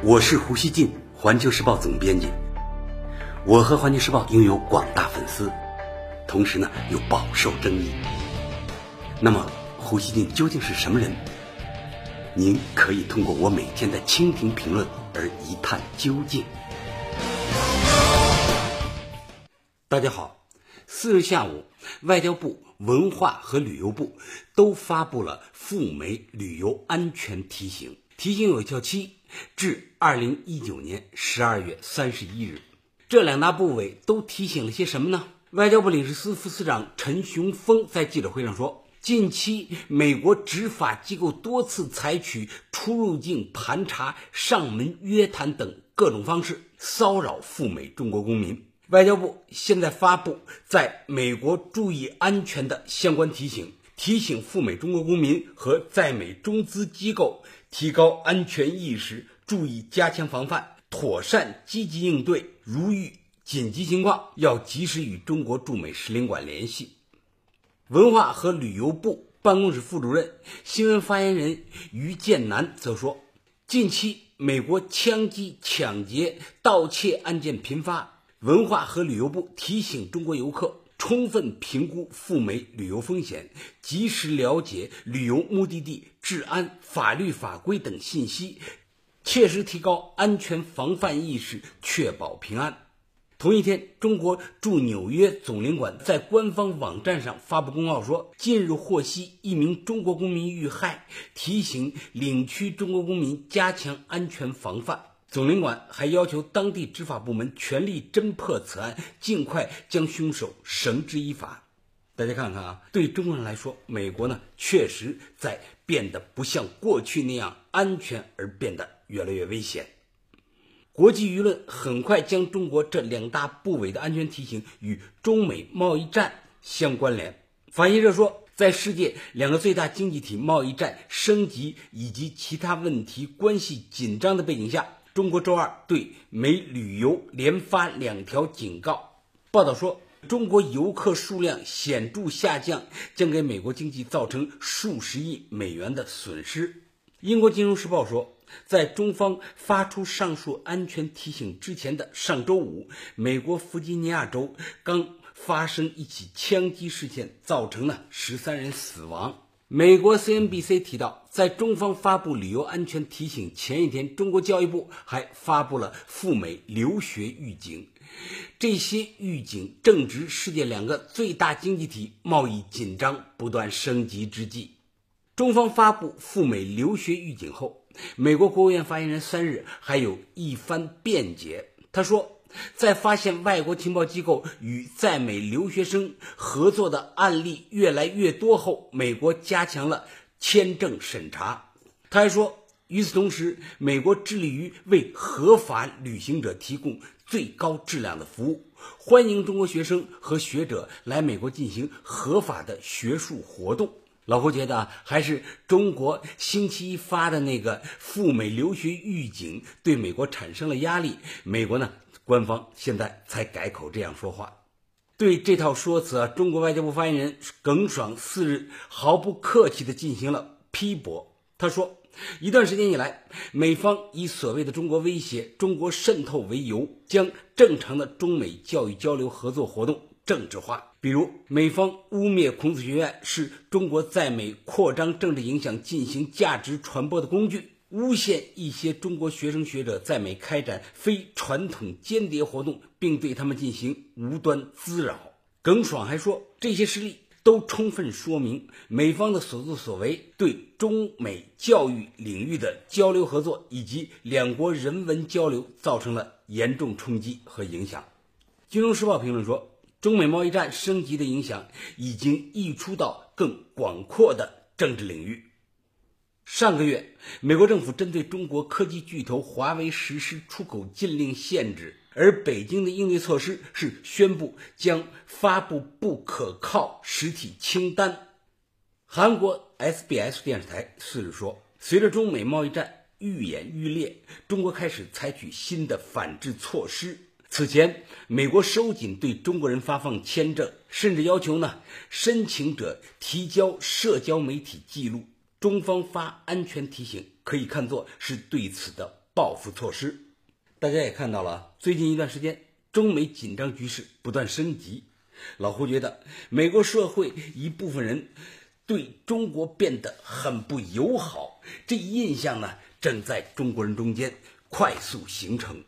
我是胡锡进，环球时报总编辑。我和环球时报拥有广大粉丝，同时呢又饱受争议。那么，胡锡进究竟是什么人？您可以通过我每天的蜻蜓评论而一探究竟。大家好，四日下午，外交部、文化和旅游部都发布了赴美旅游安全提醒，提醒有效期至二零一九年十二月三十一日。这两大部委都提醒了些什么呢？外交部领事司副司长陈雄峰在记者会上说，近期美国执法机构多次采取出入境盘查、上门约谈等各种方式骚扰赴美中国公民。外交部现在发布在美国注意安全的相关提醒，提醒赴美中国公民和在美中资机构提高安全意识，注意加强防范。妥善积极应对，如遇紧急情况，要及时与中国驻美使领馆联系。文化和旅游部办公室副主任、新闻发言人于建南则说，近期美国枪击、抢劫、盗窃案件频发，文化和旅游部提醒中国游客充分评估赴美旅游风险，及时了解旅游目的地治安、法律法规等信息。切实提高安全防范意识，确保平安。同一天，中国驻纽约总领馆在官方网站上发布公告说，近日获悉一名中国公民遇害，提醒领区中国公民加强安全防范。总领馆还要求当地执法部门全力侦破此案，尽快将凶手绳之以法。大家看看啊，对中国人来说，美国呢确实在变得不像过去那样安全，而变得。越来越危险，国际舆论很快将中国这两大部委的安全提醒与中美贸易战相关联。法新社说，在世界两个最大经济体贸易战升级以及其他问题关系紧张的背景下，中国周二对美旅游连发两条警告。报道说，中国游客数量显著下降，将给美国经济造成数十亿美元的损失。英国金融时报说。在中方发出上述安全提醒之前的上周五，美国弗吉尼亚州刚发生一起枪击事件，造成了十三人死亡。美国 CNBC 提到，在中方发布旅游安全提醒前一天，中国教育部还发布了赴美留学预警。这些预警正值世界两个最大经济体贸易紧张不断升级之际。中方发布赴美留学预警后。美国国务院发言人三日还有一番辩解。他说，在发现外国情报机构与在美留学生合作的案例越来越多后，美国加强了签证审查。他还说，与此同时，美国致力于为合法旅行者提供最高质量的服务，欢迎中国学生和学者来美国进行合法的学术活动。老胡觉得还是中国星期一发的那个赴美留学预警对美国产生了压力，美国呢官方现在才改口这样说话。对这套说辞啊，中国外交部发言人耿爽四日毫不客气地进行了批驳。他说，一段时间以来，美方以所谓的中国威胁、中国渗透为由，将正常的中美教育交流合作活动政治化。比如，美方污蔑孔子学院是中国在美扩张政治影响、进行价值传播的工具，诬陷一些中国学生学者在美开展非传统间谍活动，并对他们进行无端滋扰。耿爽还说，这些事例都充分说明美方的所作所为对中美教育领域的交流合作以及两国人文交流造成了严重冲击和影响。《金融时报》评论说。中美贸易战升级的影响已经溢出到更广阔的政治领域。上个月，美国政府针对中国科技巨头华为实施出口禁令限制，而北京的应对措施是宣布将发布不可靠实体清单。韩国 SBS 电视台四日说，随着中美贸易战愈演愈烈，中国开始采取新的反制措施。此前，美国收紧对中国人发放签证，甚至要求呢申请者提交社交媒体记录。中方发安全提醒，可以看作是对此的报复措施。大家也看到了，最近一段时间，中美紧张局势不断升级。老胡觉得，美国社会一部分人对中国变得很不友好，这一印象呢，正在中国人中间快速形成。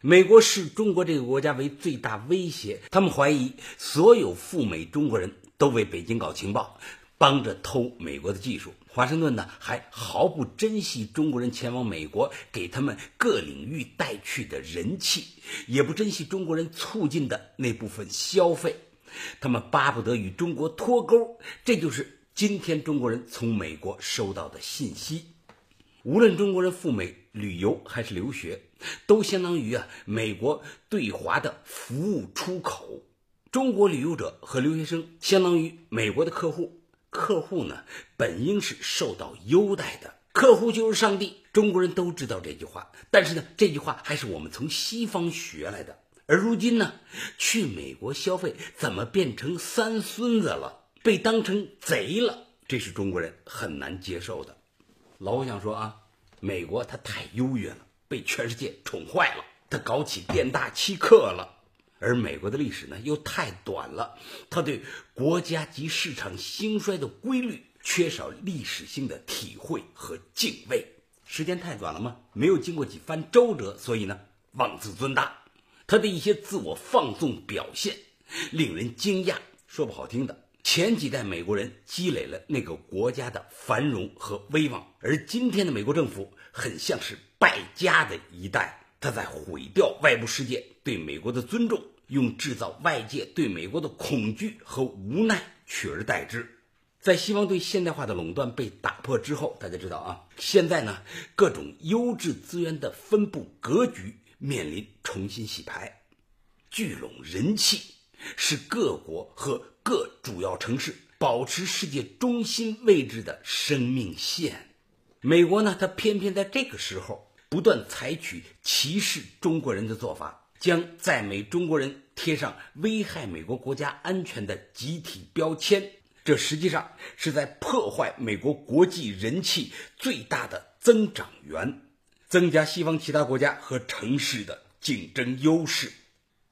美国视中国这个国家为最大威胁，他们怀疑所有赴美中国人都为北京搞情报，帮着偷美国的技术。华盛顿呢，还毫不珍惜中国人前往美国给他们各领域带去的人气，也不珍惜中国人促进的那部分消费，他们巴不得与中国脱钩。这就是今天中国人从美国收到的信息。无论中国人赴美旅游还是留学，都相当于啊美国对华的服务出口。中国旅游者和留学生相当于美国的客户，客户呢本应是受到优待的，客户就是上帝。中国人都知道这句话，但是呢这句话还是我们从西方学来的。而如今呢，去美国消费怎么变成三孙子了，被当成贼了？这是中国人很难接受的。老我想说啊，美国它太优越了，被全世界宠坏了，它搞起店大欺客了。而美国的历史呢又太短了，它对国家及市场兴衰的规律缺少历史性的体会和敬畏。时间太短了吗？没有经过几番周折，所以呢妄自尊大。他的一些自我放纵表现令人惊讶。说不好听的。前几代美国人积累了那个国家的繁荣和威望，而今天的美国政府很像是败家的一代，他在毁掉外部世界对美国的尊重，用制造外界对美国的恐惧和无奈取而代之。在西方对现代化的垄断被打破之后，大家知道啊，现在呢各种优质资源的分布格局面临重新洗牌，聚拢人气是各国和。各主要城市保持世界中心位置的生命线，美国呢，它偏偏在这个时候不断采取歧视中国人的做法，将在美中国人贴上危害美国国家安全的集体标签，这实际上是在破坏美国国际人气最大的增长源，增加西方其他国家和城市的竞争优势。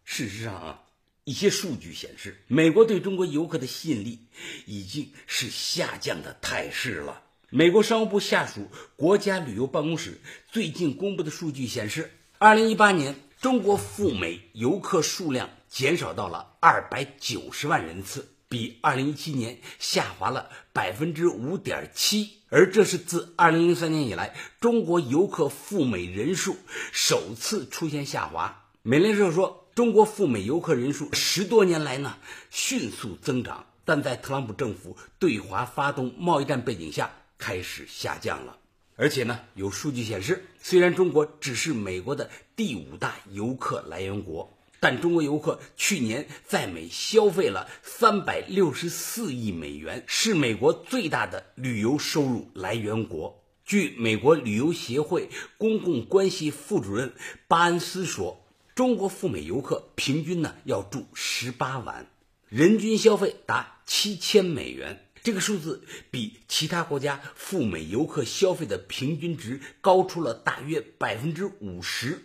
事实上啊。一些数据显示，美国对中国游客的吸引力已经是下降的态势了。美国商务部下属国家旅游办公室最近公布的数据显示，二零一八年中国赴美游客数量减少到了二百九十万人次，比二零一七年下滑了百分之五点七，而这是自二零零三年以来中国游客赴美人数首次出现下滑。美联社说。中国赴美游客人数十多年来呢迅速增长，但在特朗普政府对华发动贸易战背景下开始下降了。而且呢，有数据显示，虽然中国只是美国的第五大游客来源国，但中国游客去年在美消费了三百六十四亿美元，是美国最大的旅游收入来源国。据美国旅游协会公共关系副主任巴恩斯说。中国赴美游客平均呢要住十八晚，人均消费达七千美元，这个数字比其他国家赴美游客消费的平均值高出了大约百分之五十。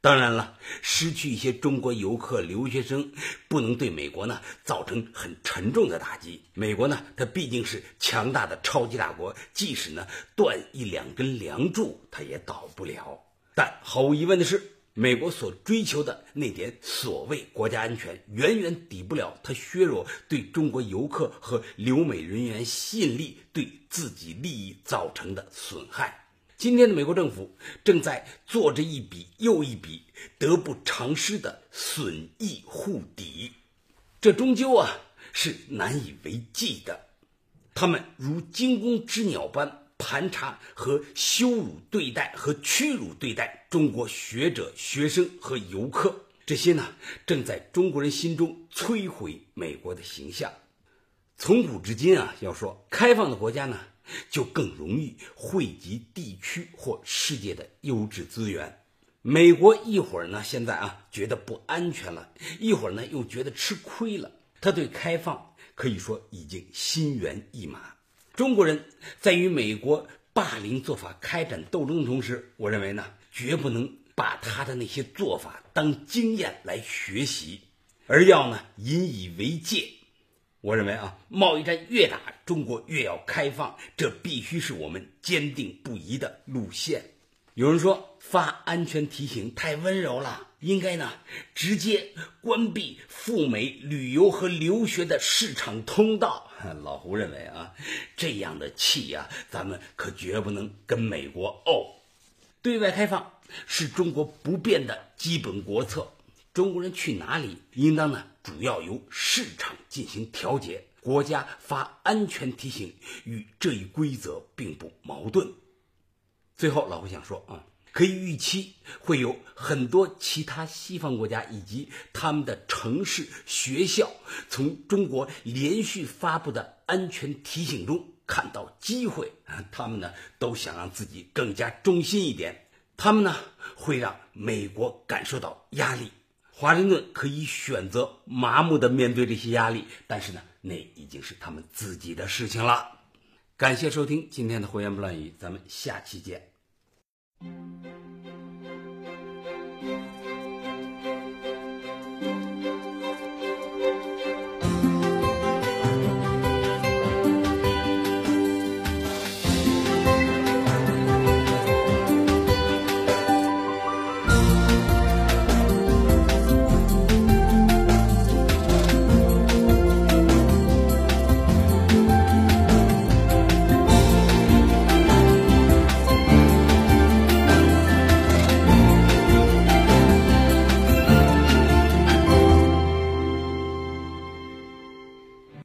当然了，失去一些中国游客留学生，不能对美国呢造成很沉重的打击。美国呢，它毕竟是强大的超级大国，即使呢断一两根梁柱，它也倒不了。但毫无疑问的是。美国所追求的那点所谓国家安全，远远抵不了它削弱对中国游客和留美人员吸引力对自己利益造成的损害。今天的美国政府正在做着一笔又一笔得不偿失的损益互抵，这终究啊是难以为继的。他们如惊弓之鸟般。盘查和羞辱对待和屈辱对待中国学者、学生和游客，这些呢，正在中国人心中摧毁美国的形象。从古至今啊，要说开放的国家呢，就更容易汇集地区或世界的优质资源。美国一会儿呢，现在啊觉得不安全了，一会儿呢又觉得吃亏了。他对开放可以说已经心猿意马。中国人在与美国霸凌做法开展斗争的同时，我认为呢，绝不能把他的那些做法当经验来学习，而要呢引以为戒。我认为啊，贸易战越打，中国越要开放，这必须是我们坚定不移的路线。有人说发安全提醒太温柔了，应该呢直接关闭赴美旅游和留学的市场通道。老胡认为啊，这样的气呀，咱们可绝不能跟美国怄。对外开放是中国不变的基本国策，中国人去哪里，应当呢主要由市场进行调节。国家发安全提醒与这一规则并不矛盾。最后，老胡想说啊，可以预期会有很多其他西方国家以及他们的城市、学校，从中国连续发布的安全提醒中看到机会。他们呢都想让自己更加忠心一点，他们呢会让美国感受到压力。华盛顿可以选择麻木的面对这些压力，但是呢，那已经是他们自己的事情了。感谢收听今天的胡言乱语，咱们下期见。Música